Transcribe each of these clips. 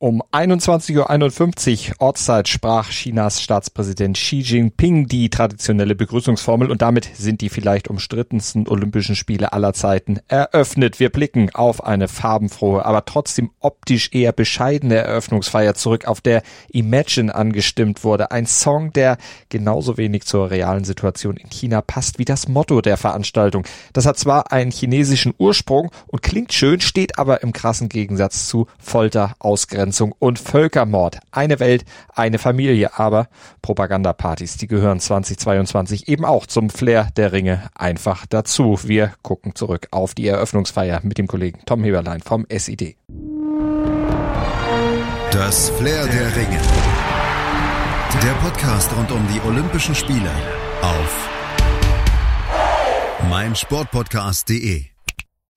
Um 21.51 Uhr Ortszeit sprach Chinas Staatspräsident Xi Jinping die traditionelle Begrüßungsformel und damit sind die vielleicht umstrittensten Olympischen Spiele aller Zeiten eröffnet. Wir blicken auf eine farbenfrohe, aber trotzdem optisch eher bescheidene Eröffnungsfeier zurück, auf der Imagine angestimmt wurde. Ein Song, der genauso wenig zur realen Situation in China passt wie das Motto der Veranstaltung. Das hat zwar einen chinesischen Ursprung und klingt schön, steht aber im krassen Gegensatz zu Folter, Ausgrenzung Ausgrenzung und Völkermord. Eine Welt, eine Familie, aber Propagandapartys, die gehören 2022 eben auch zum Flair der Ringe einfach dazu. Wir gucken zurück auf die Eröffnungsfeier mit dem Kollegen Tom Heberlein vom SID. Das Flair der Ringe. Der Podcast rund um die Olympischen Spiele auf meinsportpodcast.de.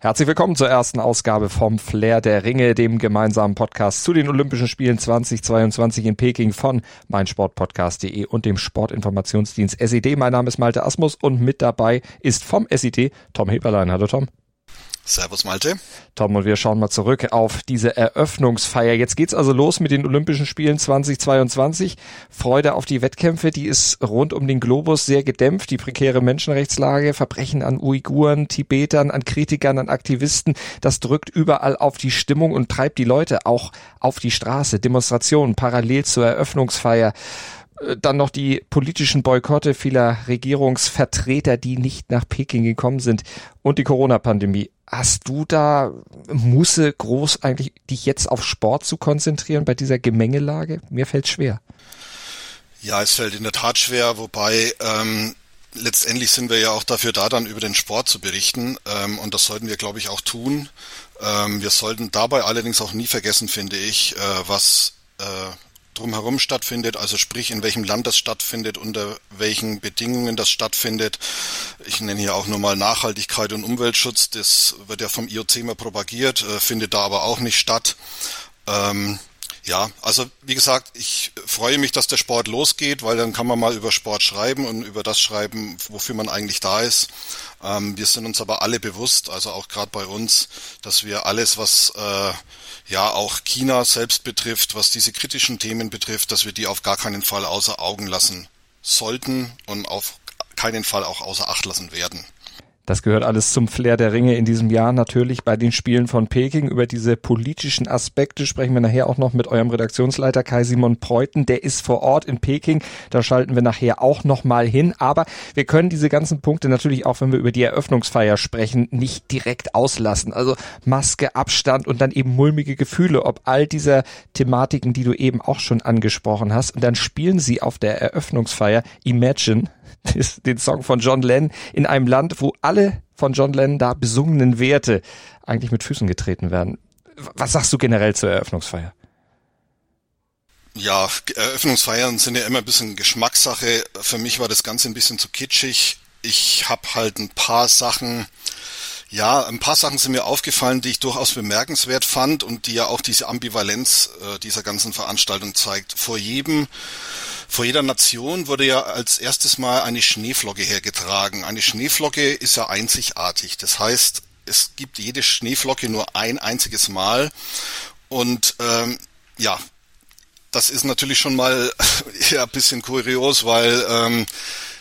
Herzlich willkommen zur ersten Ausgabe vom Flair der Ringe, dem gemeinsamen Podcast zu den Olympischen Spielen 2022 in Peking von meinsportpodcast.de und dem Sportinformationsdienst SED. Mein Name ist Malte Asmus und mit dabei ist vom SED Tom Heberlein. Hallo Tom. Servus Malte. Tom, und wir schauen mal zurück auf diese Eröffnungsfeier. Jetzt geht's also los mit den Olympischen Spielen 2022. Freude auf die Wettkämpfe, die ist rund um den Globus sehr gedämpft. Die prekäre Menschenrechtslage, Verbrechen an Uiguren, Tibetern, an Kritikern, an Aktivisten, das drückt überall auf die Stimmung und treibt die Leute auch auf die Straße. Demonstrationen parallel zur Eröffnungsfeier dann noch die politischen Boykotte vieler Regierungsvertreter, die nicht nach Peking gekommen sind und die Corona-Pandemie. Hast du da Musse groß eigentlich, dich jetzt auf Sport zu konzentrieren bei dieser Gemengelage? Mir fällt schwer. Ja, es fällt in der Tat schwer, wobei ähm, letztendlich sind wir ja auch dafür da, dann über den Sport zu berichten ähm, und das sollten wir, glaube ich, auch tun. Ähm, wir sollten dabei allerdings auch nie vergessen, finde ich, äh, was äh, drumherum stattfindet, also sprich in welchem Land das stattfindet, unter welchen Bedingungen das stattfindet. Ich nenne hier auch nur mal Nachhaltigkeit und Umweltschutz, das wird ja vom IOC immer propagiert, äh, findet da aber auch nicht statt. Ähm, ja, also wie gesagt, ich freue mich, dass der Sport losgeht, weil dann kann man mal über Sport schreiben und über das schreiben, wofür man eigentlich da ist. Ähm, wir sind uns aber alle bewusst, also auch gerade bei uns, dass wir alles, was äh, ja auch China selbst betrifft, was diese kritischen Themen betrifft, dass wir die auf gar keinen Fall außer Augen lassen sollten und auf keinen Fall auch außer Acht lassen werden. Das gehört alles zum Flair der Ringe in diesem Jahr. Natürlich bei den Spielen von Peking. Über diese politischen Aspekte sprechen wir nachher auch noch mit eurem Redaktionsleiter Kai Simon Preuten. Der ist vor Ort in Peking. Da schalten wir nachher auch noch mal hin. Aber wir können diese ganzen Punkte natürlich auch, wenn wir über die Eröffnungsfeier sprechen, nicht direkt auslassen. Also Maske, Abstand und dann eben mulmige Gefühle, ob all dieser Thematiken, die du eben auch schon angesprochen hast. Und dann spielen sie auf der Eröffnungsfeier Imagine den Song von John Lennon in einem Land, wo alle von John Lennon da besungenen Werte eigentlich mit Füßen getreten werden. Was sagst du generell zur Eröffnungsfeier? Ja, Eröffnungsfeiern sind ja immer ein bisschen Geschmackssache. Für mich war das Ganze ein bisschen zu kitschig. Ich habe halt ein paar Sachen, ja, ein paar Sachen sind mir aufgefallen, die ich durchaus bemerkenswert fand und die ja auch diese Ambivalenz äh, dieser ganzen Veranstaltung zeigt. Vor jedem vor jeder Nation wurde ja als erstes Mal eine Schneeflocke hergetragen. Eine Schneeflocke ist ja einzigartig. Das heißt, es gibt jede Schneeflocke nur ein einziges Mal. Und ähm, ja, das ist natürlich schon mal ja, ein bisschen kurios, weil ähm,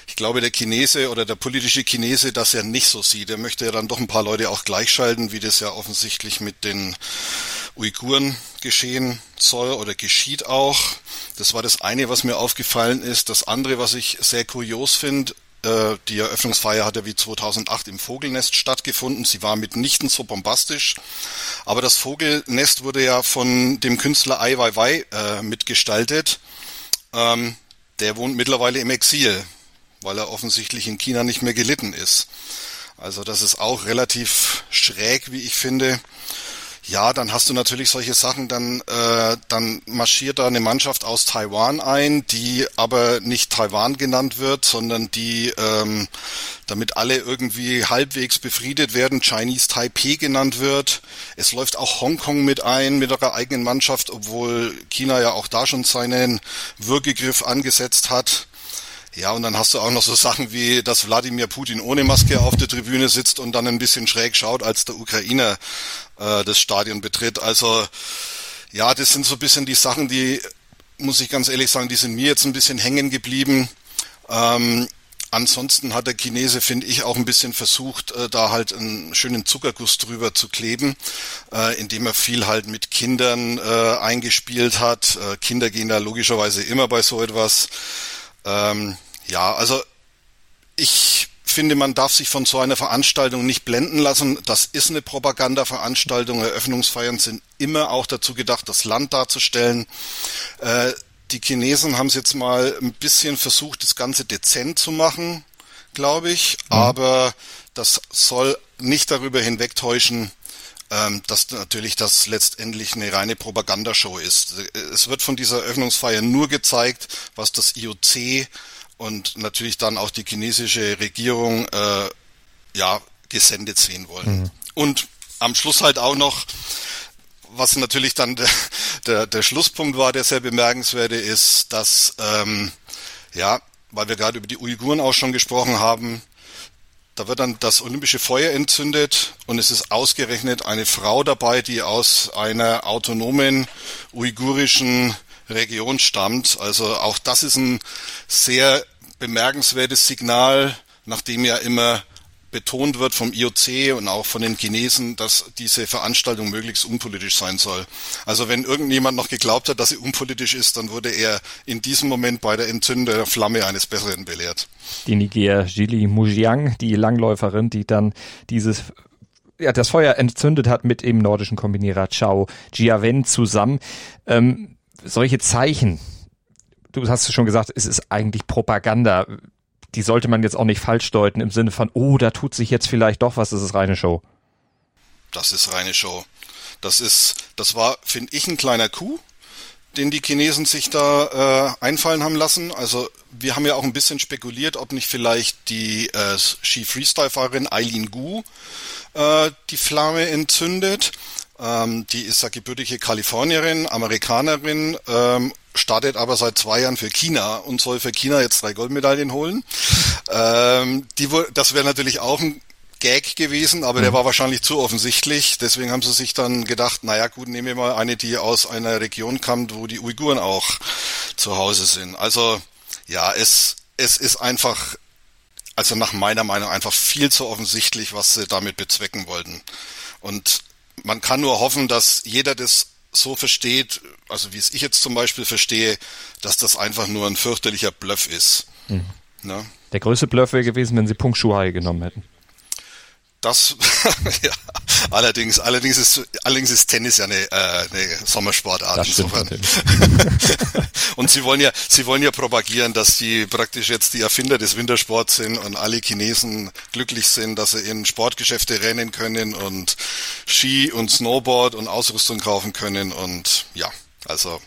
ich glaube, der Chinese oder der politische Chinese das ja nicht so sieht. Er möchte ja dann doch ein paar Leute auch gleichschalten, wie das ja offensichtlich mit den Uiguren geschehen soll oder geschieht auch. Das war das eine, was mir aufgefallen ist. Das andere, was ich sehr kurios finde, äh, die Eröffnungsfeier hatte wie 2008 im Vogelnest stattgefunden. Sie war mitnichten so bombastisch. Aber das Vogelnest wurde ja von dem Künstler Ai Weiwei äh, mitgestaltet. Ähm, der wohnt mittlerweile im Exil, weil er offensichtlich in China nicht mehr gelitten ist. Also das ist auch relativ schräg, wie ich finde. Ja, dann hast du natürlich solche Sachen, dann, äh, dann marschiert da eine Mannschaft aus Taiwan ein, die aber nicht Taiwan genannt wird, sondern die, ähm, damit alle irgendwie halbwegs befriedet werden, Chinese Taipei genannt wird. Es läuft auch Hongkong mit ein, mit ihrer eigenen Mannschaft, obwohl China ja auch da schon seinen Würgegriff angesetzt hat. Ja, und dann hast du auch noch so Sachen wie, dass Wladimir Putin ohne Maske auf der Tribüne sitzt und dann ein bisschen schräg schaut, als der Ukrainer äh, das Stadion betritt. Also ja, das sind so ein bisschen die Sachen, die, muss ich ganz ehrlich sagen, die sind mir jetzt ein bisschen hängen geblieben. Ähm, ansonsten hat der Chinese, finde ich, auch ein bisschen versucht, äh, da halt einen schönen Zuckerguss drüber zu kleben, äh, indem er viel halt mit Kindern äh, eingespielt hat. Äh, Kinder gehen da logischerweise immer bei so etwas. Ähm, ja, also ich finde, man darf sich von so einer Veranstaltung nicht blenden lassen. Das ist eine Propagandaveranstaltung. Eröffnungsfeiern sind immer auch dazu gedacht, das Land darzustellen. Äh, die Chinesen haben es jetzt mal ein bisschen versucht, das Ganze dezent zu machen, glaube ich. Mhm. Aber das soll nicht darüber hinwegtäuschen, ähm, dass natürlich das letztendlich eine reine Propagandashow ist. Es wird von dieser Eröffnungsfeier nur gezeigt, was das IOC und natürlich dann auch die chinesische Regierung äh, ja gesendet sehen wollen. Mhm. Und am Schluss halt auch noch, was natürlich dann der, der, der Schlusspunkt war, der sehr bemerkenswerte ist, dass ähm, ja, weil wir gerade über die Uiguren auch schon gesprochen haben, da wird dann das olympische Feuer entzündet und es ist ausgerechnet eine Frau dabei, die aus einer autonomen uigurischen Region stammt. Also auch das ist ein sehr bemerkenswertes Signal, nachdem ja immer betont wird vom IOC und auch von den Chinesen, dass diese Veranstaltung möglichst unpolitisch sein soll. Also wenn irgendjemand noch geglaubt hat, dass sie unpolitisch ist, dann wurde er in diesem Moment bei der Entzündung der Flamme eines Besseren belehrt. Die Niger Jili Mujiang, die Langläuferin, die dann dieses ja, das Feuer entzündet hat mit dem nordischen Kombinierer Chao Jiawen zusammen. Ähm, solche Zeichen, du hast schon gesagt, es ist eigentlich Propaganda. Die sollte man jetzt auch nicht falsch deuten im Sinne von, oh, da tut sich jetzt vielleicht doch was, das ist reine Show. Das ist reine Show. Das ist, das war, finde ich, ein kleiner Coup, den die Chinesen sich da äh, einfallen haben lassen. Also wir haben ja auch ein bisschen spekuliert, ob nicht vielleicht die äh, Ski-Freestyle-Fahrerin Eileen Gu äh, die Flamme entzündet. Ähm, die ist ja gebürtige Kalifornierin, Amerikanerin, ähm, startet aber seit zwei Jahren für China und soll für China jetzt drei Goldmedaillen holen. Ähm, die, das wäre natürlich auch ein Gag gewesen, aber der mhm. war wahrscheinlich zu offensichtlich. Deswegen haben sie sich dann gedacht, naja gut, nehmen wir mal eine, die aus einer Region kommt, wo die Uiguren auch zu Hause sind. Also ja, es, es ist einfach, also nach meiner Meinung einfach viel zu offensichtlich, was sie damit bezwecken wollten. Und man kann nur hoffen, dass jeder das so versteht, also wie es ich jetzt zum Beispiel verstehe, dass das einfach nur ein fürchterlicher Bluff ist. Mhm. Ne? Der größte Bluff wäre gewesen, wenn sie Punkt Schuhai genommen hätten. Das, ja, allerdings, allerdings ist, allerdings ist Tennis ja eine, äh, eine Sommersportart das insofern. und sie wollen ja, sie wollen ja propagieren, dass sie praktisch jetzt die Erfinder des Wintersports sind und alle Chinesen glücklich sind, dass sie in Sportgeschäfte rennen können und Ski und Snowboard und Ausrüstung kaufen können und ja, also.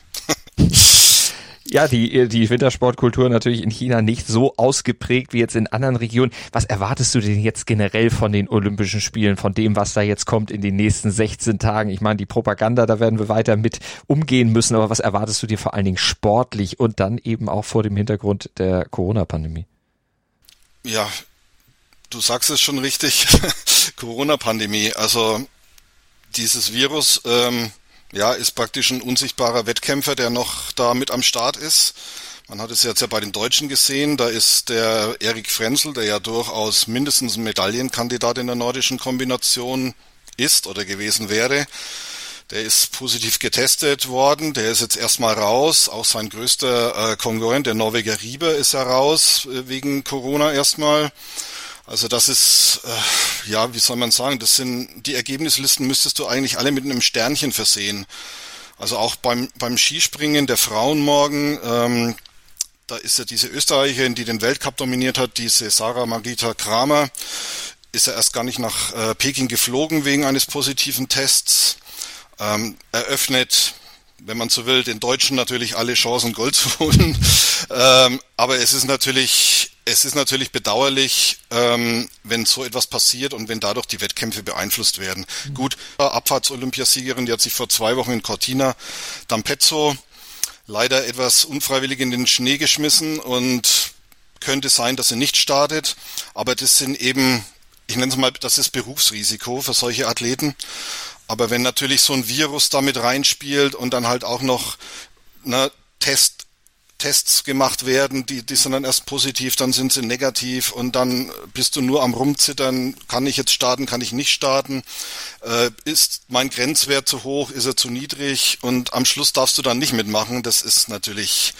Ja, die, die Wintersportkultur natürlich in China nicht so ausgeprägt wie jetzt in anderen Regionen. Was erwartest du denn jetzt generell von den Olympischen Spielen, von dem, was da jetzt kommt in den nächsten 16 Tagen? Ich meine, die Propaganda, da werden wir weiter mit umgehen müssen, aber was erwartest du dir vor allen Dingen sportlich und dann eben auch vor dem Hintergrund der Corona-Pandemie? Ja, du sagst es schon richtig. Corona-Pandemie, also dieses Virus, ähm, ja, ist praktisch ein unsichtbarer Wettkämpfer, der noch da mit am Start ist. Man hat es jetzt ja bei den Deutschen gesehen, da ist der Erik Frenzel, der ja durchaus mindestens ein Medaillenkandidat in der nordischen Kombination ist oder gewesen wäre. Der ist positiv getestet worden, der ist jetzt erstmal raus. Auch sein größter äh, Konkurrent, der Norweger Rieber, ist ja raus äh, wegen Corona erstmal. Also das ist, äh, ja, wie soll man sagen, das sind, die Ergebnislisten müsstest du eigentlich alle mit einem Sternchen versehen. Also auch beim, beim Skispringen der Frauen morgen, ähm, da ist ja diese Österreicherin, die den Weltcup dominiert hat, diese Sarah Margita Kramer, ist ja erst gar nicht nach äh, Peking geflogen wegen eines positiven Tests. Ähm, eröffnet, wenn man so will, den Deutschen natürlich alle Chancen, Gold zu holen. ähm, aber es ist natürlich es ist natürlich bedauerlich, ähm, wenn so etwas passiert und wenn dadurch die Wettkämpfe beeinflusst werden. Mhm. Gut, Abfahrts-Olympiasiegerin, die hat sich vor zwei Wochen in Cortina d'Ampezzo leider etwas unfreiwillig in den Schnee geschmissen und könnte sein, dass sie nicht startet. Aber das sind eben, ich nenne es mal, das ist Berufsrisiko für solche Athleten. Aber wenn natürlich so ein Virus damit reinspielt und dann halt auch noch ne, Test, Tests gemacht werden, die, die sind dann erst positiv, dann sind sie negativ und dann bist du nur am Rumzittern, kann ich jetzt starten, kann ich nicht starten, äh, ist mein Grenzwert zu hoch, ist er zu niedrig und am Schluss darfst du dann nicht mitmachen. Das ist natürlich,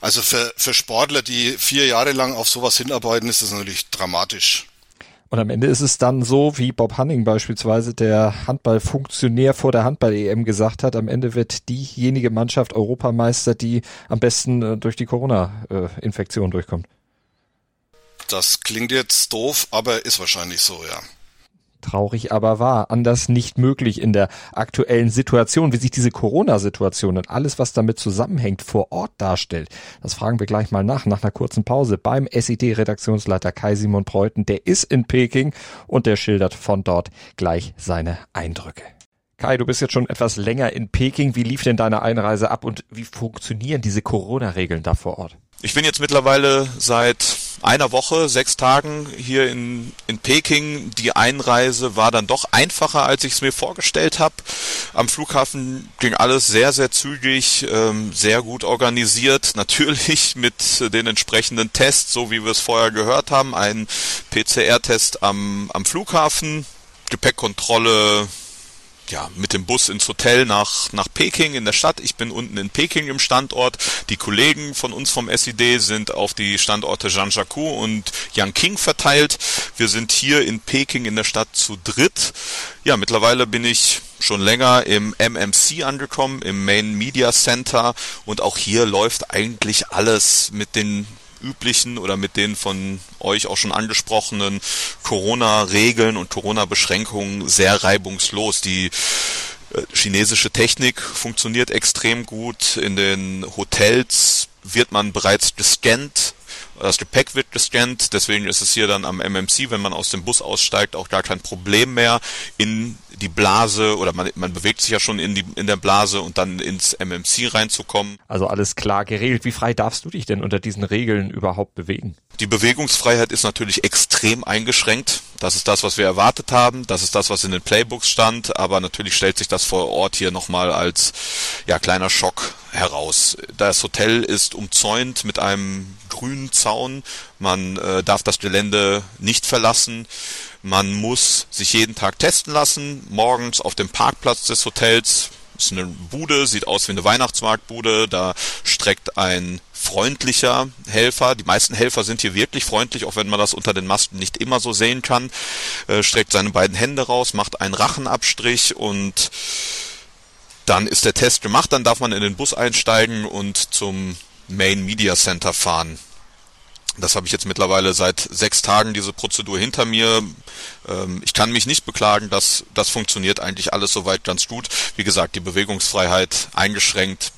also für, für Sportler, die vier Jahre lang auf sowas hinarbeiten, ist das natürlich dramatisch. Und am Ende ist es dann so, wie Bob Hanning beispielsweise, der Handballfunktionär vor der Handball-EM gesagt hat, am Ende wird diejenige Mannschaft Europameister, die am besten äh, durch die Corona-Infektion durchkommt. Das klingt jetzt doof, aber ist wahrscheinlich so, ja. Traurig aber wahr. Anders nicht möglich in der aktuellen Situation, wie sich diese Corona-Situation und alles, was damit zusammenhängt, vor Ort darstellt. Das fragen wir gleich mal nach, nach einer kurzen Pause beim SID-Redaktionsleiter Kai Simon Preuten. Der ist in Peking und der schildert von dort gleich seine Eindrücke. Kai, du bist jetzt schon etwas länger in Peking. Wie lief denn deine Einreise ab und wie funktionieren diese Corona-Regeln da vor Ort? Ich bin jetzt mittlerweile seit einer Woche, sechs Tagen hier in, in Peking. Die Einreise war dann doch einfacher, als ich es mir vorgestellt habe. Am Flughafen ging alles sehr, sehr zügig, ähm, sehr gut organisiert. Natürlich mit den entsprechenden Tests, so wie wir es vorher gehört haben. Ein PCR-Test am, am Flughafen, Gepäckkontrolle ja, mit dem Bus ins Hotel nach, nach Peking in der Stadt. Ich bin unten in Peking im Standort. Die Kollegen von uns vom SID sind auf die Standorte Zhangjiakou und Yangqing verteilt. Wir sind hier in Peking in der Stadt zu dritt. Ja, mittlerweile bin ich schon länger im MMC angekommen, im Main Media Center und auch hier läuft eigentlich alles mit den üblichen oder mit den von euch auch schon angesprochenen Corona-Regeln und Corona-Beschränkungen sehr reibungslos. Die äh, chinesische Technik funktioniert extrem gut. In den Hotels wird man bereits gescannt das Gepäck wird gescannt, deswegen ist es hier dann am MMC, wenn man aus dem Bus aussteigt, auch gar kein Problem mehr, in die Blase oder man, man bewegt sich ja schon in, die, in der Blase und dann ins MMC reinzukommen. Also alles klar geregelt. Wie frei darfst du dich denn unter diesen Regeln überhaupt bewegen? Die Bewegungsfreiheit ist natürlich extrem eingeschränkt. Das ist das, was wir erwartet haben. Das ist das, was in den Playbooks stand. Aber natürlich stellt sich das vor Ort hier nochmal als ja, kleiner Schock heraus. Das Hotel ist umzäunt mit einem grünen Zaun. Man äh, darf das Gelände nicht verlassen. Man muss sich jeden Tag testen lassen. Morgens auf dem Parkplatz des Hotels ist eine Bude, sieht aus wie eine Weihnachtsmarktbude. Da streckt ein freundlicher Helfer. Die meisten Helfer sind hier wirklich freundlich, auch wenn man das unter den Masken nicht immer so sehen kann. Äh, streckt seine beiden Hände raus, macht einen Rachenabstrich und dann ist der Test gemacht. Dann darf man in den Bus einsteigen und zum Main Media Center fahren. Das habe ich jetzt mittlerweile seit sechs Tagen diese Prozedur hinter mir. Ähm, ich kann mich nicht beklagen, dass das funktioniert eigentlich alles soweit ganz gut. Wie gesagt, die Bewegungsfreiheit eingeschränkt,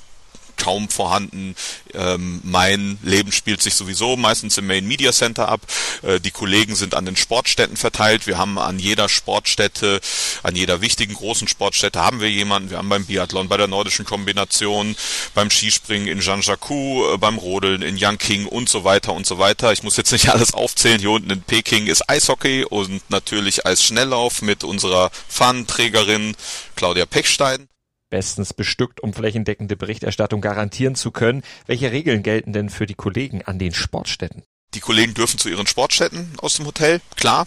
kaum vorhanden. Ähm, mein Leben spielt sich sowieso meistens im Main Media Center ab. Äh, die Kollegen sind an den Sportstätten verteilt. Wir haben an jeder Sportstätte, an jeder wichtigen großen Sportstätte haben wir jemanden. Wir haben beim Biathlon, bei der nordischen Kombination, beim Skispringen in Zhangjiakou, äh, beim Rodeln in Yangqing und so weiter und so weiter. Ich muss jetzt nicht alles aufzählen. Hier unten in Peking ist Eishockey und natürlich Eisschnelllauf mit unserer Fahnenträgerin Claudia Pechstein bestens bestückt, um flächendeckende Berichterstattung garantieren zu können. Welche Regeln gelten denn für die Kollegen an den Sportstätten? Die Kollegen dürfen zu ihren Sportstätten aus dem Hotel, klar.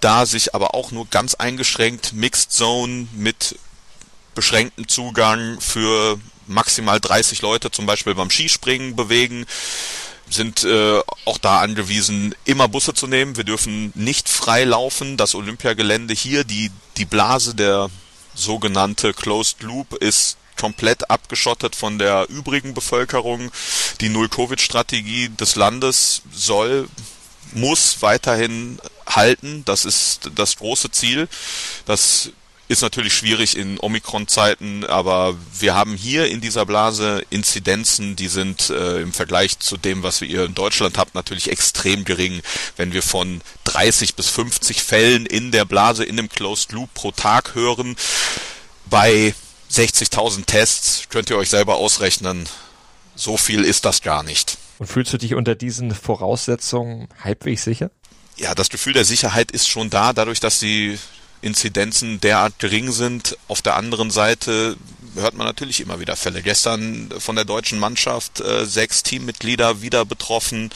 Da sich aber auch nur ganz eingeschränkt Mixed Zone mit beschränktem Zugang für maximal 30 Leute zum Beispiel beim Skispringen bewegen sind äh, auch da angewiesen, immer Busse zu nehmen. Wir dürfen nicht frei laufen. Das Olympiagelände hier, die, die Blase der sogenannte Closed Loop ist komplett abgeschottet von der übrigen Bevölkerung. Die Null-Covid-Strategie des Landes soll, muss weiterhin halten. Das ist das große Ziel. Das ist natürlich schwierig in Omikron-Zeiten, aber wir haben hier in dieser Blase Inzidenzen, die sind äh, im Vergleich zu dem, was wir hier in Deutschland habt, natürlich extrem gering. Wenn wir von 30 bis 50 Fällen in der Blase in dem Closed Loop pro Tag hören, bei 60.000 Tests könnt ihr euch selber ausrechnen, so viel ist das gar nicht. Und fühlst du dich unter diesen Voraussetzungen halbwegs sicher? Ja, das Gefühl der Sicherheit ist schon da, dadurch, dass die Inzidenzen derart gering sind. Auf der anderen Seite hört man natürlich immer wieder Fälle. Gestern von der deutschen Mannschaft äh, sechs Teammitglieder wieder betroffen.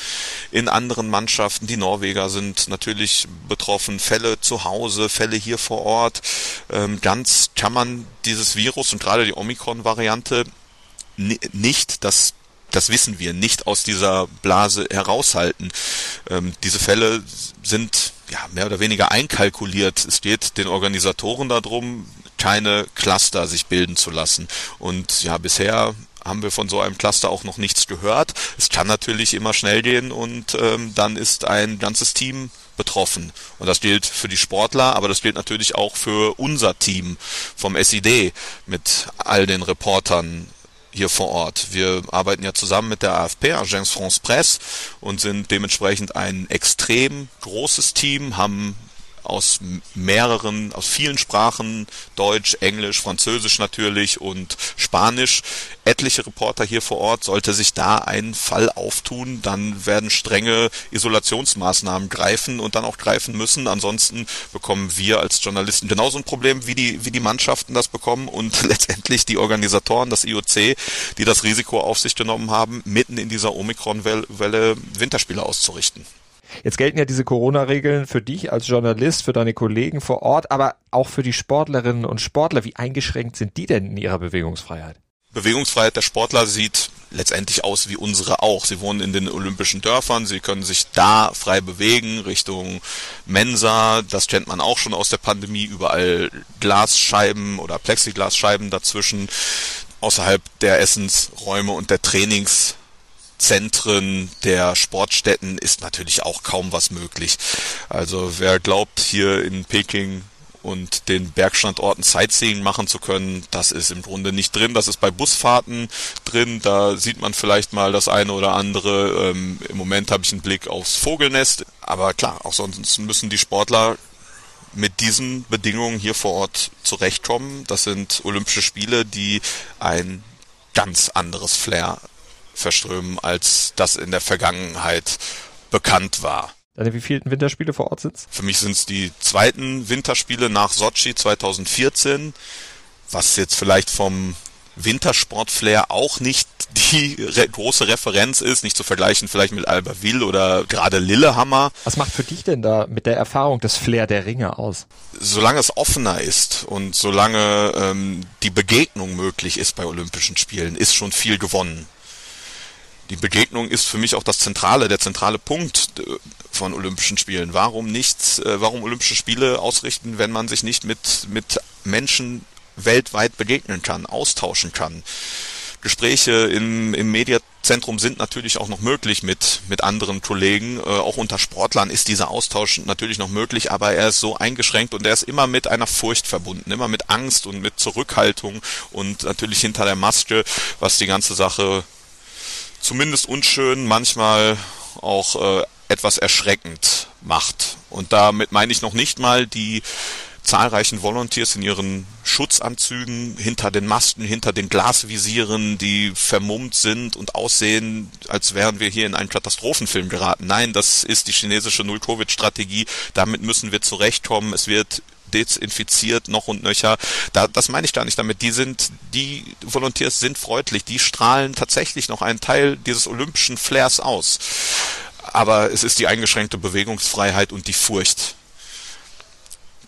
In anderen Mannschaften, die Norweger sind natürlich betroffen. Fälle zu Hause, Fälle hier vor Ort. Ähm, ganz kann man dieses Virus und gerade die Omikron-Variante nicht, das das wissen wir, nicht aus dieser Blase heraushalten. Ähm, diese Fälle sind ja mehr oder weniger einkalkuliert. Es geht den Organisatoren darum, keine Cluster sich bilden zu lassen. Und ja, bisher haben wir von so einem Cluster auch noch nichts gehört. Es kann natürlich immer schnell gehen und ähm, dann ist ein ganzes Team betroffen. Und das gilt für die Sportler, aber das gilt natürlich auch für unser Team vom SID mit all den Reportern hier vor Ort. Wir arbeiten ja zusammen mit der AFP, Agence France Presse, und sind dementsprechend ein extrem großes Team, haben aus mehreren, aus vielen Sprachen, Deutsch, Englisch, Französisch natürlich und Spanisch, etliche Reporter hier vor Ort. Sollte sich da ein Fall auftun, dann werden strenge Isolationsmaßnahmen greifen und dann auch greifen müssen. Ansonsten bekommen wir als Journalisten genauso ein Problem, wie die, wie die Mannschaften das bekommen und letztendlich die Organisatoren, das IOC, die das Risiko auf sich genommen haben, mitten in dieser Omikron-Welle Winterspiele auszurichten. Jetzt gelten ja diese Corona-Regeln für dich als Journalist, für deine Kollegen vor Ort, aber auch für die Sportlerinnen und Sportler. Wie eingeschränkt sind die denn in ihrer Bewegungsfreiheit? Bewegungsfreiheit der Sportler sieht letztendlich aus wie unsere auch. Sie wohnen in den olympischen Dörfern, sie können sich da frei bewegen, Richtung Mensa, das kennt man auch schon aus der Pandemie, überall Glasscheiben oder Plexiglasscheiben dazwischen, außerhalb der Essensräume und der Trainings Zentren der Sportstätten ist natürlich auch kaum was möglich. Also wer glaubt, hier in Peking und den Bergstandorten Sightseeing machen zu können, das ist im Grunde nicht drin. Das ist bei Busfahrten drin. Da sieht man vielleicht mal das eine oder andere. Ähm, Im Moment habe ich einen Blick aufs Vogelnest. Aber klar, auch sonst müssen die Sportler mit diesen Bedingungen hier vor Ort zurechtkommen. Das sind Olympische Spiele, die ein ganz anderes Flair verströmen, als das in der Vergangenheit bekannt war. Deine wievielten Winterspiele vor Ort sind Für mich sind es die zweiten Winterspiele nach Sochi 2014, was jetzt vielleicht vom Wintersportflair auch nicht die re große Referenz ist, nicht zu vergleichen vielleicht mit Albertville oder gerade Lillehammer. Was macht für dich denn da mit der Erfahrung das Flair der Ringe aus? Solange es offener ist und solange ähm, die Begegnung möglich ist bei Olympischen Spielen, ist schon viel gewonnen die Begegnung ist für mich auch das zentrale, der zentrale Punkt äh, von Olympischen Spielen. Warum nicht, äh, warum Olympische Spiele ausrichten, wenn man sich nicht mit, mit Menschen weltweit begegnen kann, austauschen kann? Gespräche im, im Mediazentrum sind natürlich auch noch möglich mit, mit anderen Kollegen. Äh, auch unter Sportlern ist dieser Austausch natürlich noch möglich, aber er ist so eingeschränkt und er ist immer mit einer Furcht verbunden, immer mit Angst und mit Zurückhaltung und natürlich hinter der Maske, was die ganze Sache zumindest unschön, manchmal auch äh, etwas erschreckend macht. Und damit meine ich noch nicht mal die zahlreichen Volunteers in ihren Schutzanzügen hinter den Masten, hinter den Glasvisieren, die vermummt sind und aussehen, als wären wir hier in einen Katastrophenfilm geraten. Nein, das ist die chinesische Null-Covid-Strategie. Damit müssen wir zurechtkommen. Es wird desinfiziert noch und nöcher. Da, das meine ich gar nicht damit. Die sind, die Volunteers sind freundlich, die strahlen tatsächlich noch einen Teil dieses olympischen Flairs aus. Aber es ist die eingeschränkte Bewegungsfreiheit und die Furcht,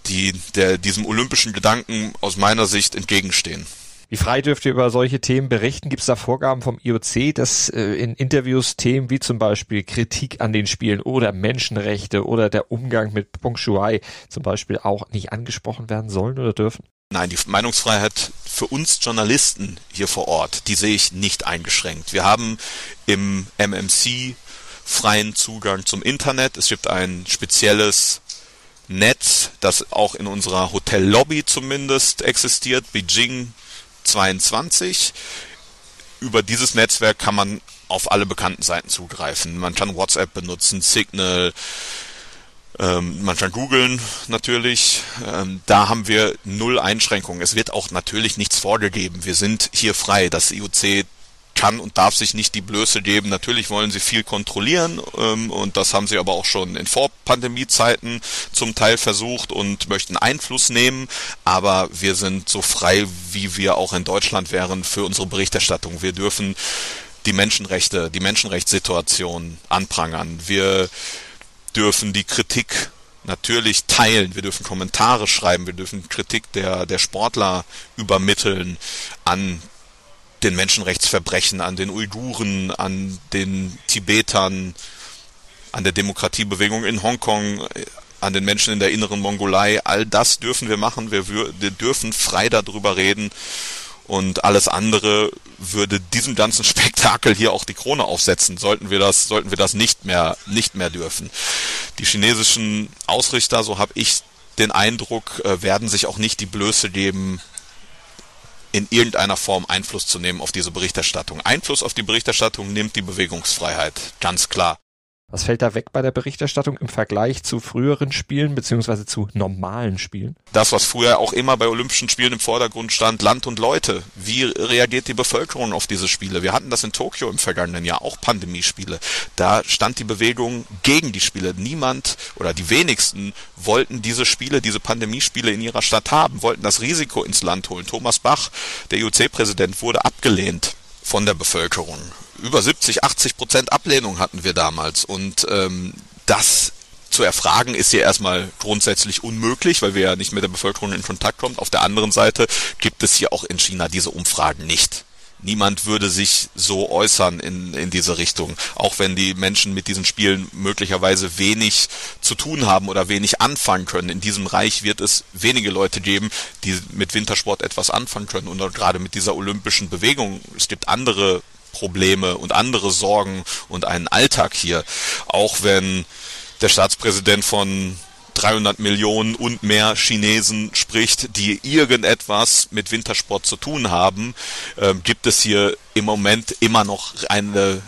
die der, diesem olympischen Gedanken aus meiner Sicht entgegenstehen. Wie frei dürft ihr über solche Themen berichten? Gibt es da Vorgaben vom IOC, dass äh, in Interviews Themen wie zum Beispiel Kritik an den Spielen oder Menschenrechte oder der Umgang mit Peng Shuai zum Beispiel auch nicht angesprochen werden sollen oder dürfen? Nein, die Meinungsfreiheit für uns Journalisten hier vor Ort, die sehe ich nicht eingeschränkt. Wir haben im MMC freien Zugang zum Internet. Es gibt ein spezielles Netz, das auch in unserer Hotellobby zumindest existiert, Beijing 22. Über dieses Netzwerk kann man auf alle bekannten Seiten zugreifen. Man kann WhatsApp benutzen, Signal, ähm, man kann googeln natürlich. Ähm, da haben wir null Einschränkungen. Es wird auch natürlich nichts vorgegeben. Wir sind hier frei. Das IOC kann und darf sich nicht die Blöße geben. Natürlich wollen sie viel kontrollieren ähm, und das haben sie aber auch schon in Vorpandemiezeiten zum Teil versucht und möchten Einfluss nehmen. Aber wir sind so frei, wie wir auch in Deutschland wären für unsere Berichterstattung. Wir dürfen die Menschenrechte, die Menschenrechtssituation anprangern. Wir dürfen die Kritik natürlich teilen, wir dürfen Kommentare schreiben, wir dürfen Kritik der, der Sportler übermitteln an den Menschenrechtsverbrechen, an den Uiguren, an den Tibetern, an der Demokratiebewegung in Hongkong, an den Menschen in der inneren Mongolei. All das dürfen wir machen. Wir, wir dürfen frei darüber reden. Und alles andere würde diesem ganzen Spektakel hier auch die Krone aufsetzen. Sollten wir das, sollten wir das nicht mehr, nicht mehr dürfen. Die chinesischen Ausrichter, so habe ich den Eindruck, äh, werden sich auch nicht die Blöße geben, in irgendeiner Form Einfluss zu nehmen auf diese Berichterstattung. Einfluss auf die Berichterstattung nimmt die Bewegungsfreiheit, ganz klar. Was fällt da weg bei der Berichterstattung im Vergleich zu früheren Spielen beziehungsweise zu normalen Spielen? Das, was früher auch immer bei Olympischen Spielen im Vordergrund stand, Land und Leute. Wie reagiert die Bevölkerung auf diese Spiele? Wir hatten das in Tokio im vergangenen Jahr, auch Pandemiespiele. Da stand die Bewegung gegen die Spiele. Niemand oder die wenigsten wollten diese Spiele, diese Pandemiespiele in ihrer Stadt haben, wollten das Risiko ins Land holen. Thomas Bach, der IOC-Präsident, wurde abgelehnt von der Bevölkerung über 70, 80 Prozent Ablehnung hatten wir damals. Und ähm, das zu erfragen ist hier erstmal grundsätzlich unmöglich, weil wir ja nicht mit der Bevölkerung in Kontakt kommen. Auf der anderen Seite gibt es hier auch in China diese Umfragen nicht. Niemand würde sich so äußern in, in diese Richtung, auch wenn die Menschen mit diesen Spielen möglicherweise wenig zu tun haben oder wenig anfangen können. In diesem Reich wird es wenige Leute geben, die mit Wintersport etwas anfangen können und gerade mit dieser olympischen Bewegung. Es gibt andere Probleme und andere Sorgen und einen Alltag hier. Auch wenn der Staatspräsident von 300 Millionen und mehr Chinesen spricht, die irgendetwas mit Wintersport zu tun haben, äh, gibt es hier im Moment immer noch eine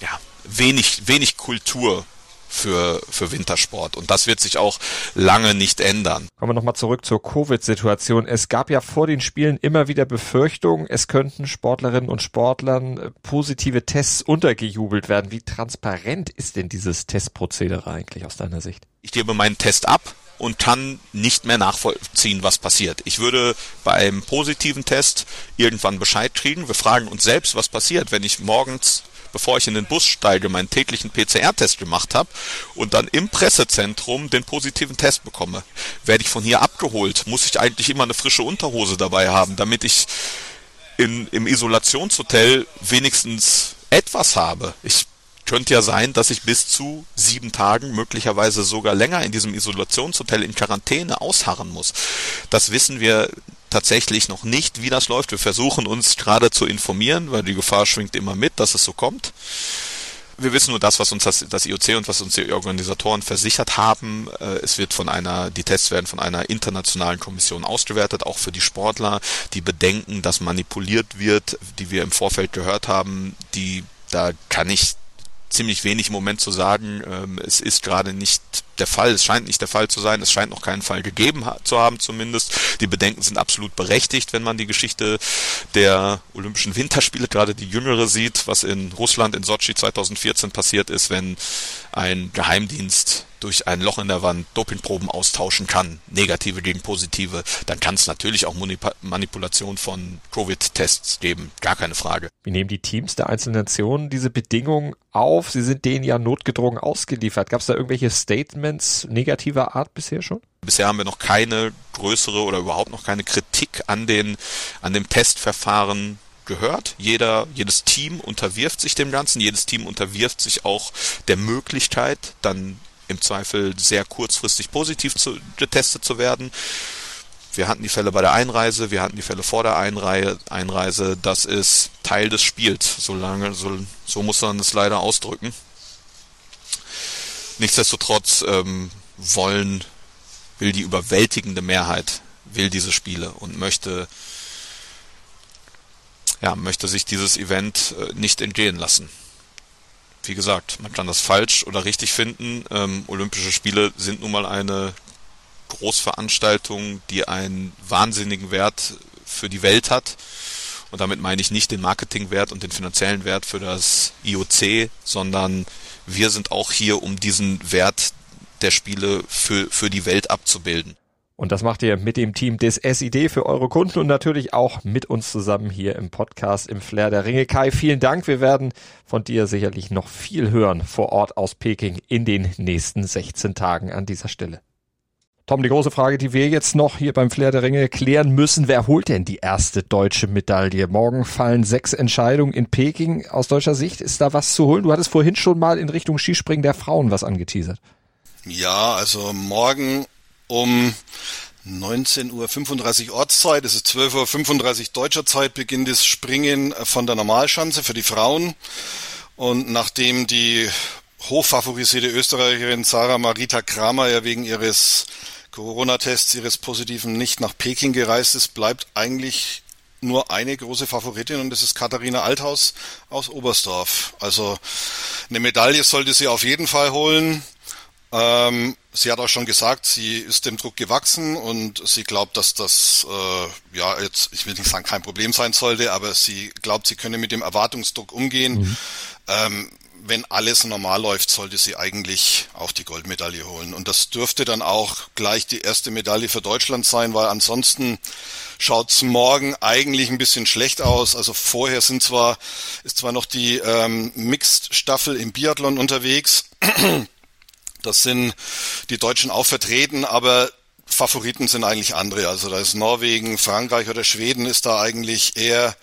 ja, wenig, wenig Kultur für, für Wintersport. Und das wird sich auch lange nicht ändern. Kommen wir nochmal zurück zur Covid-Situation. Es gab ja vor den Spielen immer wieder Befürchtungen, es könnten Sportlerinnen und Sportlern äh, positive Tests untergejubelt werden. Wie transparent ist denn dieses Testprozedere eigentlich aus deiner Sicht? Ich gebe meinen Test ab und kann nicht mehr nachvollziehen, was passiert. Ich würde beim positiven Test irgendwann Bescheid kriegen. Wir fragen uns selbst, was passiert, wenn ich morgens bevor ich in den Bus steige, meinen täglichen PCR-Test gemacht habe und dann im Pressezentrum den positiven Test bekomme. Werde ich von hier abgeholt, muss ich eigentlich immer eine frische Unterhose dabei haben, damit ich in, im Isolationshotel wenigstens etwas habe. Ich könnte ja sein, dass ich bis zu sieben Tagen, möglicherweise sogar länger in diesem Isolationshotel in Quarantäne ausharren muss. Das wissen wir tatsächlich noch nicht, wie das läuft. Wir versuchen uns gerade zu informieren, weil die Gefahr schwingt immer mit, dass es so kommt. Wir wissen nur das, was uns das, das IOC und was uns die Organisatoren versichert haben. Äh, es wird von einer, die Tests werden von einer internationalen Kommission ausgewertet, auch für die Sportler. Die Bedenken, dass manipuliert wird, die wir im Vorfeld gehört haben, die, da kann ich ziemlich wenig im Moment zu sagen. Ähm, es ist gerade nicht der Fall. Es scheint nicht der Fall zu sein. Es scheint noch keinen Fall gegeben zu haben zumindest. Die Bedenken sind absolut berechtigt, wenn man die Geschichte der Olympischen Winterspiele, gerade die jüngere sieht, was in Russland in Sochi 2014 passiert ist, wenn ein Geheimdienst durch ein Loch in der Wand Dopingproben austauschen kann, negative gegen positive, dann kann es natürlich auch Manipulation von Covid-Tests geben, gar keine Frage. Wie nehmen die Teams der einzelnen Nationen diese Bedingungen auf? Sie sind denen ja notgedrungen ausgeliefert. Gab es da irgendwelche Statements negativer Art bisher schon? Bisher haben wir noch keine größere oder überhaupt noch keine Kritik an den an dem Testverfahren gehört. Jeder, jedes Team unterwirft sich dem Ganzen, jedes Team unterwirft sich auch der Möglichkeit, dann im Zweifel sehr kurzfristig positiv zu, getestet zu werden. Wir hatten die Fälle bei der Einreise, wir hatten die Fälle vor der Einreise. Einreise das ist Teil des Spiels. So lange, so, so muss man es leider ausdrücken. Nichtsdestotrotz ähm, wollen, will die überwältigende Mehrheit will diese Spiele und möchte ja, möchte sich dieses Event äh, nicht entgehen lassen wie gesagt, man kann das falsch oder richtig finden. Ähm, Olympische Spiele sind nun mal eine Großveranstaltung, die einen wahnsinnigen Wert für die Welt hat. Und damit meine ich nicht den Marketingwert und den finanziellen Wert für das IOC, sondern wir sind auch hier, um diesen Wert der Spiele für, für die Welt abzubilden. Und das macht ihr mit dem Team des SID für eure Kunden und natürlich auch mit uns zusammen hier im Podcast im Flair der Ringe. Kai, vielen Dank. Wir werden von dir sicherlich noch viel hören vor Ort aus Peking in den nächsten 16 Tagen an dieser Stelle. Tom, die große Frage, die wir jetzt noch hier beim Flair der Ringe klären müssen, wer holt denn die erste deutsche Medaille? Morgen fallen sechs Entscheidungen in Peking. Aus deutscher Sicht ist da was zu holen? Du hattest vorhin schon mal in Richtung Skispringen der Frauen was angeteasert. Ja, also morgen um 19.35 Uhr Ortszeit, es ist 12.35 Uhr deutscher Zeit, beginnt das Springen von der Normalschanze für die Frauen. Und nachdem die hochfavorisierte Österreicherin Sarah Marita Kramer ja wegen ihres Corona-Tests, ihres positiven nicht nach Peking gereist ist, bleibt eigentlich nur eine große Favoritin und das ist Katharina Althaus aus Oberstdorf. Also eine Medaille sollte sie auf jeden Fall holen. Ähm, sie hat auch schon gesagt, sie ist dem Druck gewachsen und sie glaubt, dass das äh, ja jetzt, ich will nicht sagen, kein Problem sein sollte, aber sie glaubt, sie könne mit dem Erwartungsdruck umgehen. Mhm. Ähm, wenn alles normal läuft, sollte sie eigentlich auch die Goldmedaille holen. Und das dürfte dann auch gleich die erste Medaille für Deutschland sein, weil ansonsten schaut's morgen eigentlich ein bisschen schlecht aus. Also vorher sind zwar, ist zwar noch die ähm, Mixed-Staffel im Biathlon unterwegs. Das sind die Deutschen auch vertreten, aber Favoriten sind eigentlich andere. Also da ist Norwegen, Frankreich oder Schweden ist da eigentlich eher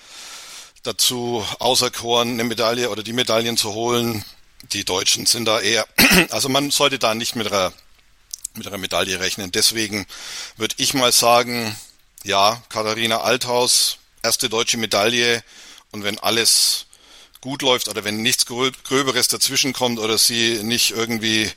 dazu auserkoren, eine Medaille oder die Medaillen zu holen. Die Deutschen sind da eher, also man sollte da nicht mit einer, mit einer Medaille rechnen. Deswegen würde ich mal sagen, ja, Katharina Althaus, erste deutsche Medaille und wenn alles gut läuft oder wenn nichts Gröberes dazwischen kommt oder sie nicht irgendwie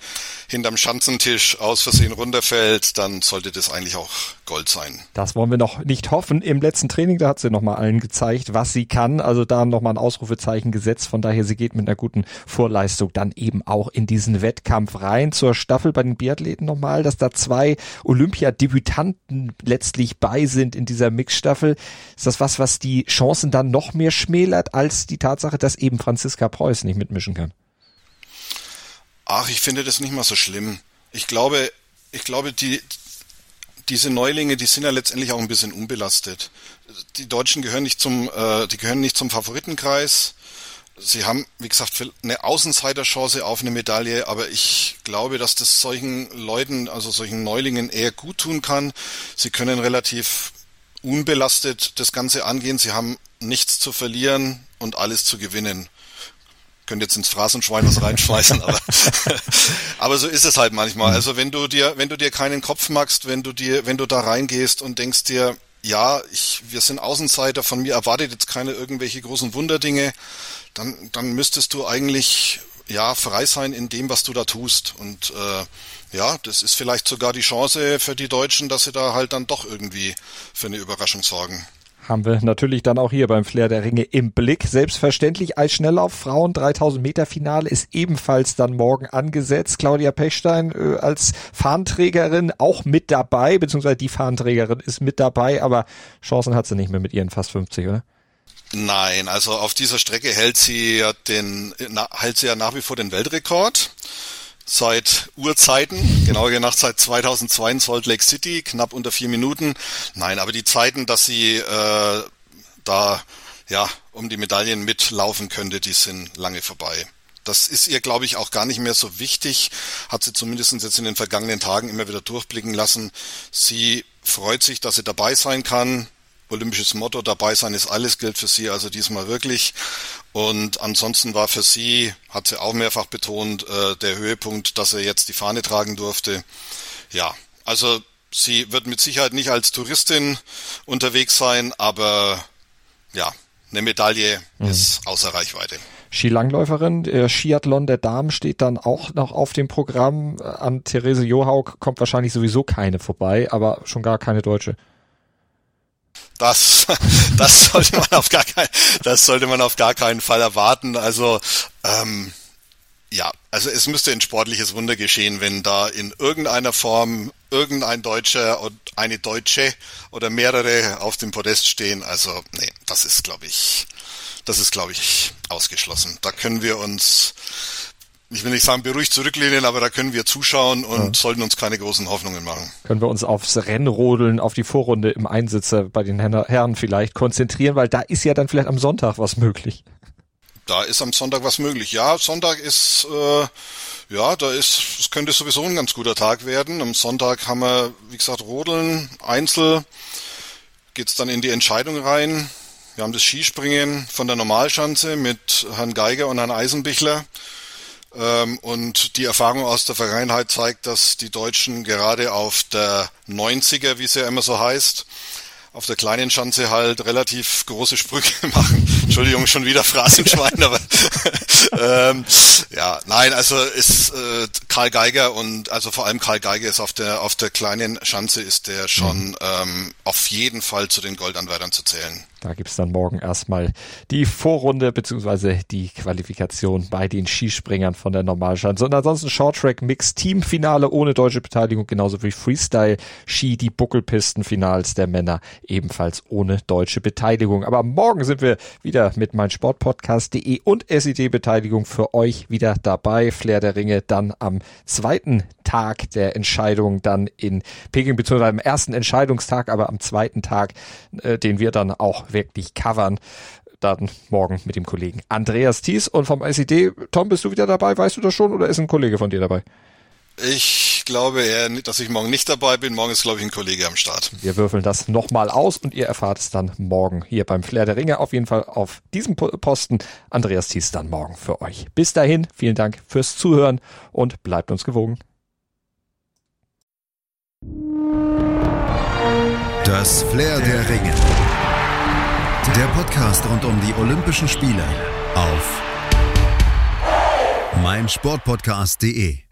hinterm Schanzentisch aus Versehen runterfällt, dann sollte das eigentlich auch Gold sein. Das wollen wir noch nicht hoffen. Im letzten Training, da hat sie nochmal allen gezeigt, was sie kann. Also da nochmal ein Ausrufezeichen gesetzt. Von daher, sie geht mit einer guten Vorleistung dann eben auch in diesen Wettkampf rein. Zur Staffel bei den Biathleten nochmal, dass da zwei Olympiadebütanten letztlich bei sind in dieser Mixstaffel. Ist das was, was die Chancen dann noch mehr schmälert als die Tatsache, dass eben Franziska Preuß nicht mitmischen kann? Ach, ich finde das nicht mal so schlimm. Ich glaube, ich glaube, die, diese Neulinge, die sind ja letztendlich auch ein bisschen unbelastet. Die Deutschen gehören nicht zum, äh, die gehören nicht zum Favoritenkreis. Sie haben, wie gesagt, eine Außenseiterchance auf eine Medaille, aber ich glaube, dass das solchen Leuten, also solchen Neulingen eher gut tun kann. Sie können relativ unbelastet das Ganze angehen. Sie haben nichts zu verlieren und alles zu gewinnen könnte jetzt ins Phrasenschwein was reinschmeißen, aber, aber so ist es halt manchmal. Also wenn du dir, wenn du dir keinen Kopf machst, wenn du dir, wenn du da reingehst und denkst dir, ja, ich, wir sind Außenseiter, von mir erwartet jetzt keine irgendwelche großen Wunderdinge, dann, dann müsstest du eigentlich ja frei sein in dem, was du da tust. Und äh, ja, das ist vielleicht sogar die Chance für die Deutschen, dass sie da halt dann doch irgendwie für eine Überraschung sorgen haben wir natürlich dann auch hier beim Flair der Ringe im Blick. Selbstverständlich als Schnelllauf Frauen 3000 Meter Finale ist ebenfalls dann morgen angesetzt. Claudia Pechstein äh, als Fahnenträgerin auch mit dabei, beziehungsweise die Fahnenträgerin ist mit dabei, aber Chancen hat sie nicht mehr mit ihren fast 50, oder? Nein, also auf dieser Strecke hält sie ja den, hält sie ja nach wie vor den Weltrekord seit Urzeiten, genauer gesagt seit 2002 in Salt Lake City, knapp unter vier Minuten. Nein, aber die Zeiten, dass sie äh, da ja um die Medaillen mitlaufen könnte, die sind lange vorbei. Das ist ihr, glaube ich, auch gar nicht mehr so wichtig, hat sie zumindest jetzt in den vergangenen Tagen immer wieder durchblicken lassen. Sie freut sich, dass sie dabei sein kann, olympisches Motto, dabei sein ist alles, gilt für sie also diesmal wirklich. Und ansonsten war für sie, hat sie auch mehrfach betont, äh, der Höhepunkt, dass er jetzt die Fahne tragen durfte. Ja, also sie wird mit Sicherheit nicht als Touristin unterwegs sein, aber ja, eine Medaille mhm. ist außer Reichweite. Skilangläuferin, der Skiathlon der Damen steht dann auch noch auf dem Programm. An Therese Johaug kommt wahrscheinlich sowieso keine vorbei, aber schon gar keine Deutsche. Das, das sollte man auf gar keinen, das sollte man auf gar keinen Fall erwarten. Also ähm, Ja, also es müsste ein sportliches Wunder geschehen, wenn da in irgendeiner Form irgendein Deutscher und eine Deutsche oder mehrere auf dem Podest stehen. Also nee, das ist, glaube ich, das ist, glaube ich, ausgeschlossen. Da können wir uns, ich will nicht sagen beruhigt zurücklehnen, aber da können wir zuschauen und ja. sollten uns keine großen Hoffnungen machen. Können wir uns aufs Rennrodeln, auf die Vorrunde im Einsitzer bei den Herren vielleicht konzentrieren, weil da ist ja dann vielleicht am Sonntag was möglich. Da ist am Sonntag was möglich. Ja, Sonntag ist, äh, ja, da ist, es könnte sowieso ein ganz guter Tag werden. Am Sonntag haben wir, wie gesagt, Rodeln, Einzel, geht's dann in die Entscheidung rein. Wir haben das Skispringen von der Normalschanze mit Herrn Geiger und Herrn Eisenbichler. Ähm, und die Erfahrung aus der Vergangenheit zeigt, dass die Deutschen gerade auf der 90er, wie es ja immer so heißt, auf der kleinen Schanze halt relativ große Sprünge machen. Entschuldigung, schon wieder Phrasenschwein, aber ähm, ja, nein, also ist äh, Karl Geiger und also vor allem Karl Geiger ist auf der auf der kleinen Schanze ist der schon mhm. ähm, auf jeden Fall zu den Goldanwärtern zu zählen. Da gibt's dann morgen erstmal die Vorrunde beziehungsweise die Qualifikation bei den Skispringern von der Normalschanze. Und ansonsten Shorttrack Mix Teamfinale ohne deutsche Beteiligung, genauso wie Freestyle Ski, die Buckelpistenfinals der Männer ebenfalls ohne deutsche Beteiligung. Aber morgen sind wir wieder mit meinsportpodcast.de und SED-Beteiligung für euch wieder dabei. Flair der Ringe dann am zweiten Tag der Entscheidung dann in Peking, beziehungsweise am ersten Entscheidungstag, aber am zweiten Tag, äh, den wir dann auch wirklich covern. Dann morgen mit dem Kollegen Andreas Thies und vom ICD. Tom, bist du wieder dabei? Weißt du das schon oder ist ein Kollege von dir dabei? Ich glaube eher, dass ich morgen nicht dabei bin. Morgen ist, glaube ich, ein Kollege am Start. Wir würfeln das nochmal aus und ihr erfahrt es dann morgen hier beim Flair der Ringe. Auf jeden Fall auf diesem Posten. Andreas Thies dann morgen für euch. Bis dahin, vielen Dank fürs Zuhören und bleibt uns gewogen. Das Flair der Ringe. Der Podcast rund um die Olympischen Spiele auf meinsportpodcast.de